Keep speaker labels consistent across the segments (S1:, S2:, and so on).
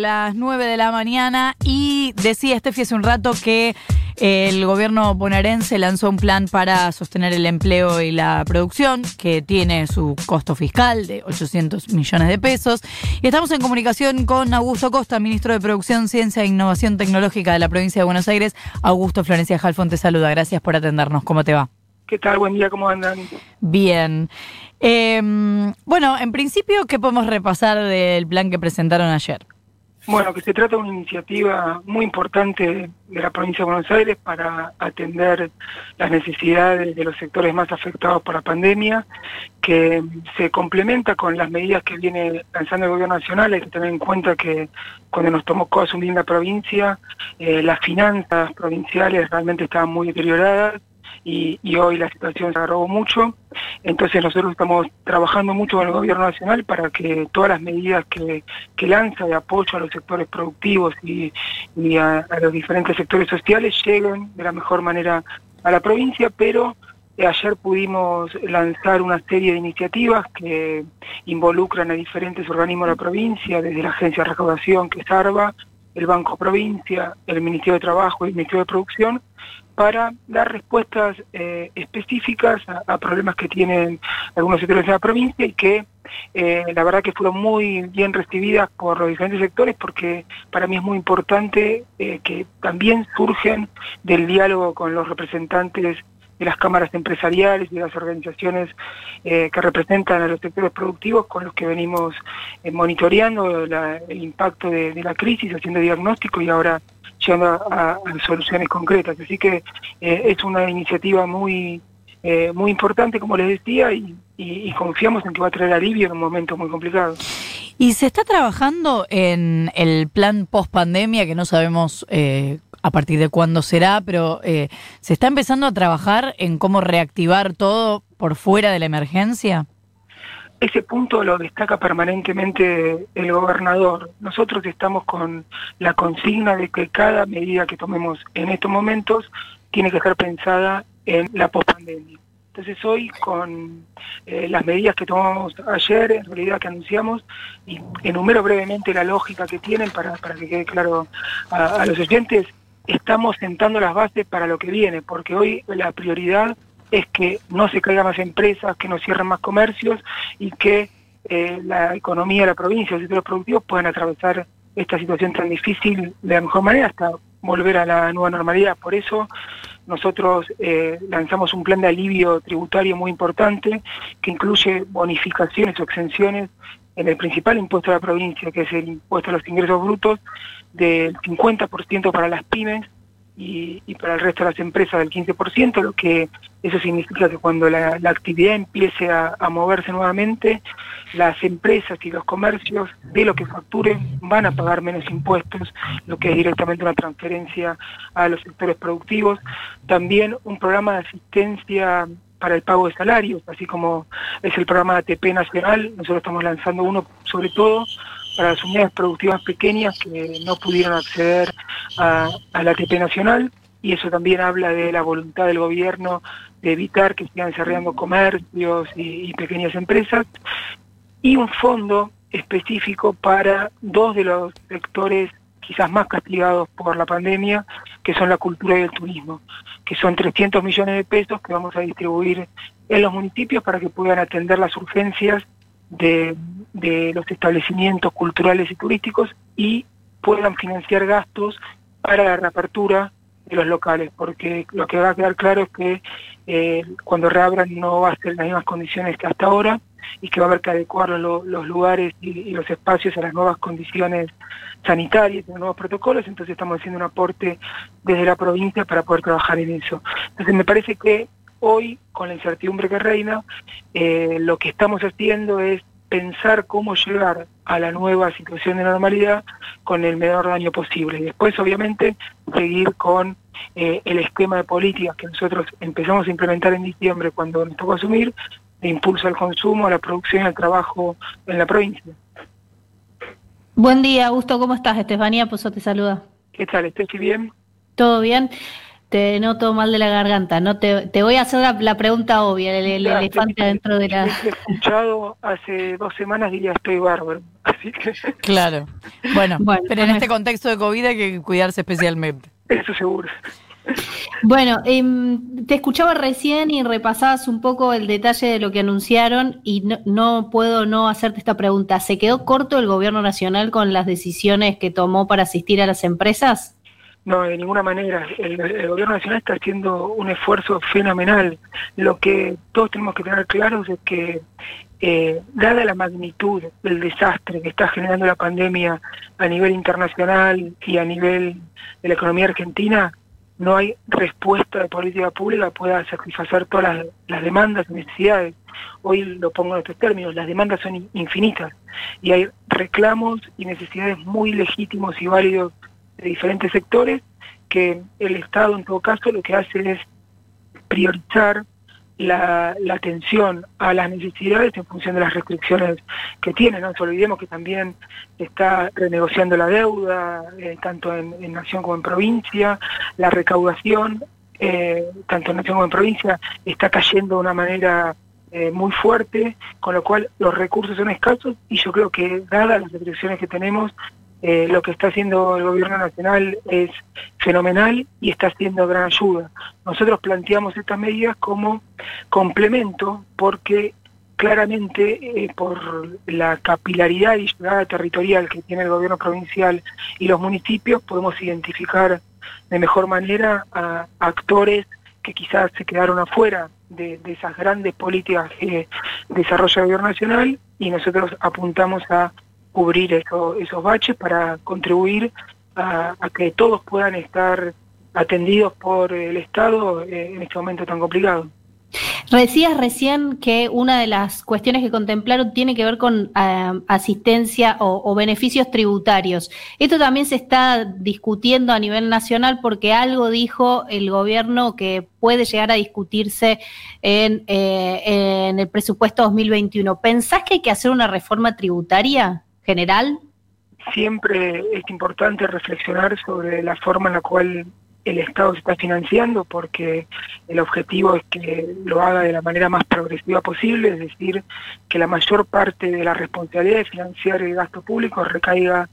S1: las 9 de la mañana y decía Estefi hace un rato que el gobierno bonaerense lanzó un plan para sostener el empleo y la producción que tiene su costo fiscal de 800 millones de pesos. Y estamos en comunicación con Augusto Costa, ministro de Producción, Ciencia e Innovación Tecnológica de la provincia de Buenos Aires. Augusto Florencia Jalfón te saluda. Gracias por atendernos. ¿Cómo te va?
S2: ¿Qué tal? Buen día, ¿cómo andan?
S1: Bien. Em, bueno, en principio, ¿qué podemos repasar del plan que presentaron ayer?
S2: Bueno, que se trata de una iniciativa muy importante de la provincia de Buenos Aires para atender las necesidades de los sectores más afectados por la pandemia, que se complementa con las medidas que viene lanzando el gobierno nacional. Hay que tener en cuenta que cuando nos tomó asumir la provincia, eh, las finanzas provinciales realmente estaban muy deterioradas y, hoy la situación se agravó mucho. Entonces nosotros estamos trabajando mucho con el gobierno nacional para que todas las medidas que, lanza de apoyo a los sectores productivos y, a, los diferentes sectores sociales lleguen de la mejor manera a la provincia, pero eh, ayer pudimos lanzar una serie de iniciativas que involucran a diferentes organismos de la provincia, desde la Agencia de Recaudación, que es ARBA, el Banco Provincia, el Ministerio de Trabajo y el Ministerio de Producción, para dar respuestas eh, específicas a, problemas que tienen algunos sectores de la provincia y que eh, la verdad que fueron muy bien recibidas por los diferentes sectores porque para mí es muy importante eh, que también surgen del diálogo con los representantes de las cámaras empresariales y de las organizaciones que representan a los sectores productivos con los que venimos monitoreando el impacto de, la crisis, haciendo diagnóstico y ahora llegando a, soluciones concretas. Así que eh, es una iniciativa muy, eh, muy importante, como les decía, y, confiamos en que va a traer alivio en un momento muy complicado.
S1: ¿Y se está trabajando en el plan post pandemia, que no sabemos eh, a partir de cuándo será, pero se está empezando a trabajar en cómo reactivar todo por fuera de la emergencia?
S2: Ese punto lo destaca permanentemente el gobernador. Nosotros estamos con la consigna de que cada medida que tomemos en estos momentos tiene que estar pensada en la pospandemia. Entonces hoy con eh, las medidas que tomamos ayer, en realidad que anunciamos, y enumero brevemente la lógica que tienen para, para que quede claro a los oyentes, estamos sentando las bases para lo que viene, porque hoy la prioridad es que no se caigan más empresas, que no cierren más comercios y que eh, la economía de la provincia, los sectores productivos puedan atravesar esta situación tan difícil de la mejor manera hasta volver a la nueva normalidad. Por eso nosotros eh, lanzamos un plan de alivio tributario muy importante que incluye bonificaciones o exenciones en el principal impuesto de la provincia, que es el impuesto a los ingresos brutos, del 50% para las pymes y, para el resto de las empresas del 15%, lo que eso significa que cuando la, actividad empiece a, moverse nuevamente, las empresas y los comercios de lo que facturen van a pagar menos impuestos, lo que es directamente una transferencia a los sectores productivos. También un programa de asistencia para el pago de salarios, así como es el programa ATP nacional, nosotros estamos lanzando uno sobre todo para las unidades productivas pequeñas que no pudieron acceder a, la ATP nacional. Y eso también habla de la voluntad del gobierno de evitar que sigan cerrando comercios y, pequeñas empresas. Y un fondo específico para dos de los sectores quizás más castigados por la pandemia, que son la cultura y el turismo, que son 300 millones de pesos que vamos a distribuir en los municipios para que puedan atender las urgencias de, los establecimientos culturales y turísticos y puedan financiar gastos para la reapertura de los locales, porque lo que va a quedar claro es que eh, cuando reabran no va a ser las mismas condiciones que hasta ahora y que va a haber que adecuar los lugares y, los espacios a las nuevas condiciones sanitarias, a los nuevos protocolos, entonces estamos haciendo un aporte desde la provincia para poder trabajar en eso. Entonces me parece que hoy, con la incertidumbre que reina, eh, lo que estamos haciendo es pensar cómo llegar a la nueva situación de normalidad con el menor daño posible. Y después, obviamente, seguir con eh, el esquema de políticas que nosotros empezamos a implementar en diciembre cuando nos tocó asumir, de impulso al consumo, a la producción y al trabajo en la provincia.
S3: Buen día, Augusto, ¿cómo estás? Estefanía Pozo te saluda.
S2: ¿Qué tal? ¿Estás bien?
S3: ¿Todo bien? Te noto mal de la garganta. No te, te voy a hacer la, pregunta obvia, el, elefante dentro de la.
S2: He escuchado hace dos semanas diría estoy bárbaro. Así que.
S1: Claro. Bueno, pero en este contexto de COVID hay que cuidarse especialmente.
S2: Eso seguro.
S3: Bueno, em, te escuchaba recién y repasabas un poco el detalle de lo que anunciaron y no, no, puedo no hacerte esta pregunta. ¿Se quedó corto el gobierno nacional con las decisiones que tomó para asistir a las empresas?
S2: No, de ninguna manera. El, gobierno nacional está haciendo un esfuerzo fenomenal. Lo que todos tenemos que tener claro es que, eh, dada la magnitud del desastre que está generando la pandemia a nivel internacional y a nivel de la economía argentina, no hay respuesta de política pública que pueda satisfacer todas las, demandas y necesidades. Hoy lo pongo en estos términos, las demandas son infinitas y hay reclamos y necesidades muy legítimos y válidos de diferentes sectores que el Estado en todo caso lo que hace es priorizar la, atención a las necesidades en función de las restricciones que tiene. No nos olvidemos que también está renegociando la deuda, eh, tanto en, nación como en provincia, la recaudación, eh, tanto en nación como en provincia, está cayendo de una manera eh, muy fuerte, con lo cual los recursos son escasos y yo creo que dadas las restricciones que tenemos, eh, lo que está haciendo el gobierno nacional es fenomenal y está haciendo gran ayuda. Nosotros planteamos estas medidas como complemento porque claramente eh, por la capilaridad y llegada territorial que tiene el gobierno provincial y los municipios podemos identificar de mejor manera a, actores que quizás se quedaron afuera de, de, esas grandes políticas que desarrolla el gobierno nacional y nosotros apuntamos a cubrir esos baches para contribuir a, que todos puedan estar atendidos por el Estado eh, en este momento tan complicado.
S3: Decías recién que una de las cuestiones que contemplaron tiene que ver con eh, asistencia o, beneficios tributarios. Esto también se está discutiendo a nivel nacional porque algo dijo el gobierno que puede llegar a discutirse en, eh, en el presupuesto 2021. ¿Pensás que hay que hacer una reforma tributaria? General?
S2: Siempre es importante reflexionar sobre la forma en la cual el Estado se está financiando, porque el objetivo es que lo haga de la manera más progresiva posible, es decir, que la mayor parte de la responsabilidad de financiar el gasto público recaiga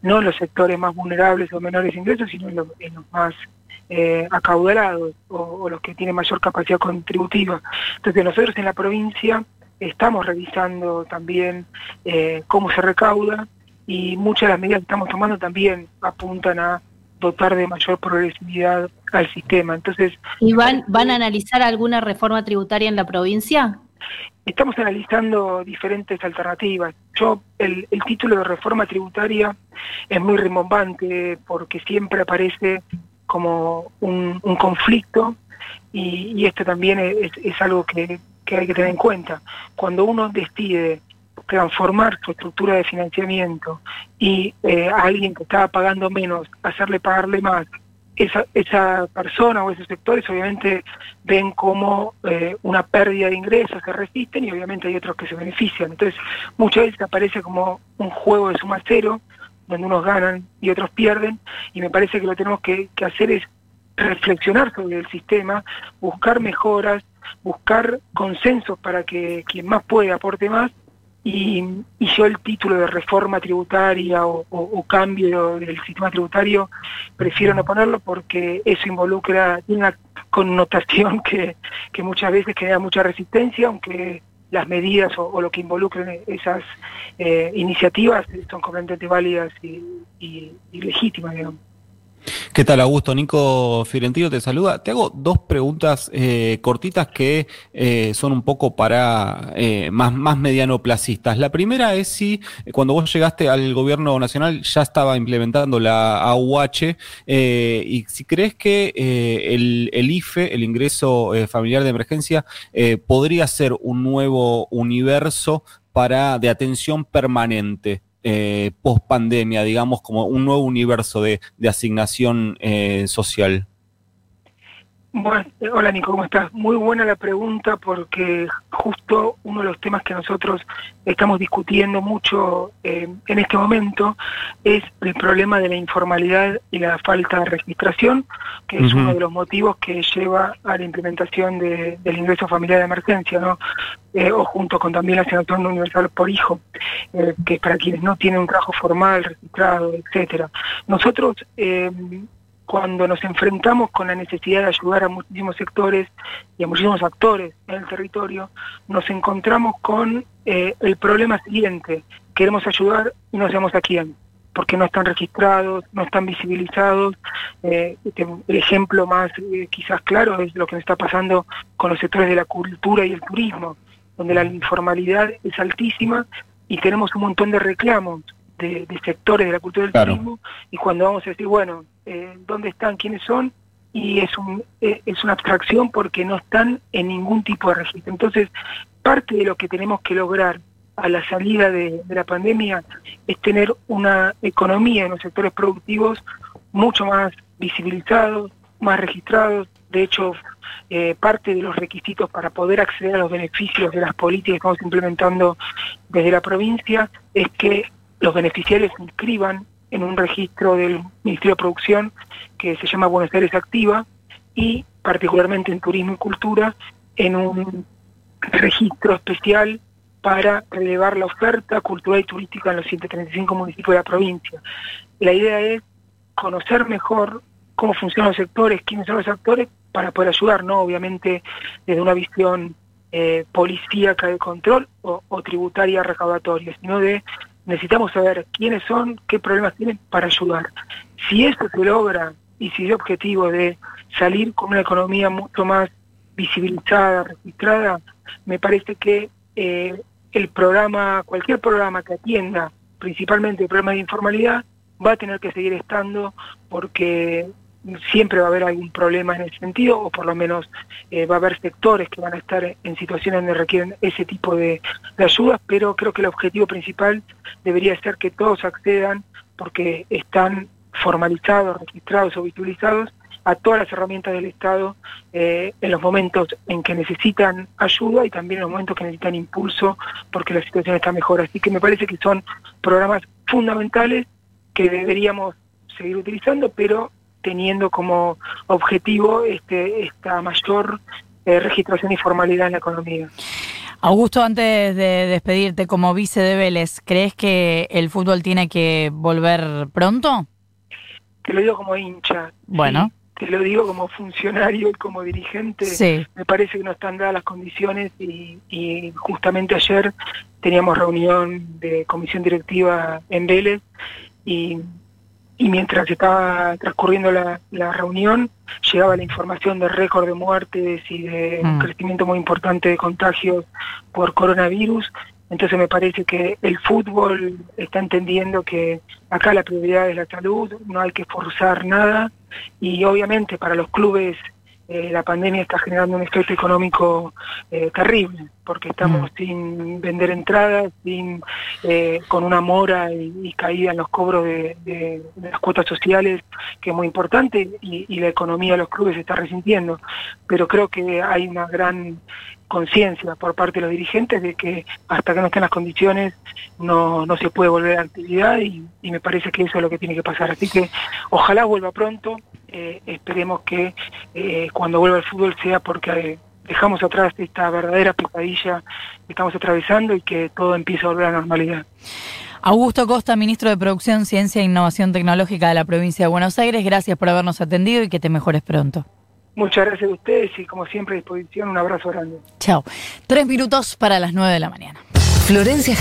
S2: no en los sectores más vulnerables o menores ingresos, sino en los, más eh, acaudalados o, o, los que tienen mayor capacidad contributiva. Entonces nosotros en la provincia estamos revisando también eh, cómo se recauda y muchas de las medidas que estamos tomando también apuntan a dotar de mayor progresividad al sistema. Entonces,
S3: ¿Y van, van a analizar alguna reforma tributaria en la provincia?
S2: Estamos analizando diferentes alternativas. Yo, el, título de reforma tributaria es muy rimbombante porque siempre aparece como un, conflicto y, esto también es algo que, que hay que tener en cuenta. Cuando uno decide transformar su estructura de financiamiento y eh, a alguien que estaba pagando menos, hacerle pagarle más, esa, esa persona o esos sectores obviamente ven como eh, una pérdida de ingresos, se resisten y obviamente hay otros que se benefician. Entonces muchas veces aparece como un juego de suma cero, donde unos ganan y otros pierden, y me parece que lo tenemos que hacer es reflexionar sobre el sistema, buscar mejoras, buscar consensos para que quien más puede aporte más y, yo el título de reforma tributaria o, cambio del sistema tributario prefiero no ponerlo porque eso involucra una connotación que, muchas veces crea mucha resistencia, aunque las medidas o, lo que involucren esas eh, iniciativas son completamente válidas y, y legítimas, digamos.
S4: ¿Qué tal, Augusto? Nico Fiorentino te saluda. Te hago dos preguntas eh, cortitas que eh, son un poco para eh, más, más mediano placistas. La primera es si cuando vos llegaste al gobierno nacional ya estaba implementando la AUH y si crees que el, el, IFE, el ingreso familiar de emergencia, podría ser un nuevo universo para de atención permanente eh, post pandemia, digamos, como un nuevo universo de, asignación eh, social?
S2: Hola Nico, ¿cómo estás? Muy buena la pregunta porque justo uno de los temas que nosotros estamos discutiendo mucho eh, en este momento es el problema de la informalidad y la falta de registración, que es uno de los motivos que lleva a la implementación del ingreso familiar de emergencia, ¿no? Eh, o junto con también la asignación universal por hijo, que es para quienes no tienen un trabajo formal, registrado, etcétera. Nosotros cuando nos enfrentamos con la necesidad de ayudar a muchísimos sectores y a muchísimos actores en el territorio, nos encontramos con eh, el problema siguiente. Queremos ayudar y no sabemos a quién, porque no están registrados, no están visibilizados. Eh, el ejemplo más eh, quizás claro es lo que nos está pasando con los sectores de la cultura y el turismo, donde la informalidad es altísima y tenemos un montón de reclamos de, sectores de la cultura del turismo y cuando vamos a decir, bueno, eh, ¿dónde están? ¿Quiénes son? Y es, un, eh, es una abstracción porque no están en ningún tipo de registro. Entonces, parte de lo que tenemos que lograr a la salida de, la pandemia es tener una economía en los sectores productivos mucho más visibilizados, más registrados. De hecho, eh, parte de los requisitos para poder acceder a los beneficios de las políticas que estamos implementando desde la provincia es que los beneficiarios inscriban en un registro del Ministerio de Producción que se llama Buenos Aires Activa y particularmente en Turismo y Cultura en un registro especial para relevar la oferta cultural y turística en los 135 municipios de la provincia. La idea es conocer mejor cómo funcionan los sectores, quiénes son los actores, para poder ayudar, no obviamente desde una visión eh, policíaca de control o, o tributaria recaudatoria, sino de necesitamos saber quiénes son, qué problemas tienen para ayudar. Si eso se logra y si el objetivo de salir con una economía mucho más visibilizada, registrada, me parece que eh, el programa, cualquier programa que atienda principalmente el problema de informalidad, va a tener que seguir estando porque siempre va a haber algún problema en ese sentido, o por lo menos eh, va a haber sectores que van a estar en situaciones donde requieren ese tipo de, ayudas, pero creo que el objetivo principal debería ser que todos accedan, porque están formalizados, registrados o visualizados, a todas las herramientas del Estado eh, en los momentos en que necesitan ayuda y también en los momentos que necesitan impulso porque la situación está mejor. Así que me parece que son programas fundamentales que deberíamos seguir utilizando, pero teniendo como objetivo este, esta mayor eh, registración y formalidad en la economía.
S1: Augusto, antes de despedirte como vice de Vélez, ¿crees que el fútbol tiene que volver pronto?
S2: Te lo digo como hincha.
S1: Bueno.
S2: te lo digo como funcionario y como dirigente.
S1: Sí.
S2: Me parece que no están dadas las condiciones y, y justamente ayer teníamos reunión de comisión directiva en Vélez y y mientras estaba transcurriendo la, reunión llegaba la información de récord de muertes y de un mm. crecimiento muy importante de contagios por coronavirus. Entonces me parece que el fútbol está entendiendo que acá la prioridad es la salud, no hay que forzar nada y obviamente para los clubes eh, la pandemia está generando un efecto económico eh, terrible, porque estamos mm. sin vender entradas, sin eh, con una mora y, caída en los cobros de, las cuotas sociales, que es muy importante, y, y, la economía de los clubes se está resintiendo. Pero creo que hay una gran conciencia por parte de los dirigentes de que hasta que no estén las condiciones no, no se puede volver a la actividad y, me parece que eso es lo que tiene que pasar. Así que ojalá vuelva pronto, esperemos que eh, cuando vuelva el fútbol sea porque dejamos atrás esta verdadera pesadilla que estamos atravesando y que todo empiece a volver a la normalidad.
S1: Augusto Costa, ministro de Producción, Ciencia e Innovación Tecnológica de la provincia de Buenos Aires, gracias por habernos atendido y que te mejores pronto.
S2: Muchas gracias a ustedes y como siempre a disposición, un abrazo grande.
S1: Chao. Tres minutos para las nueve de la mañana.
S5: Florencia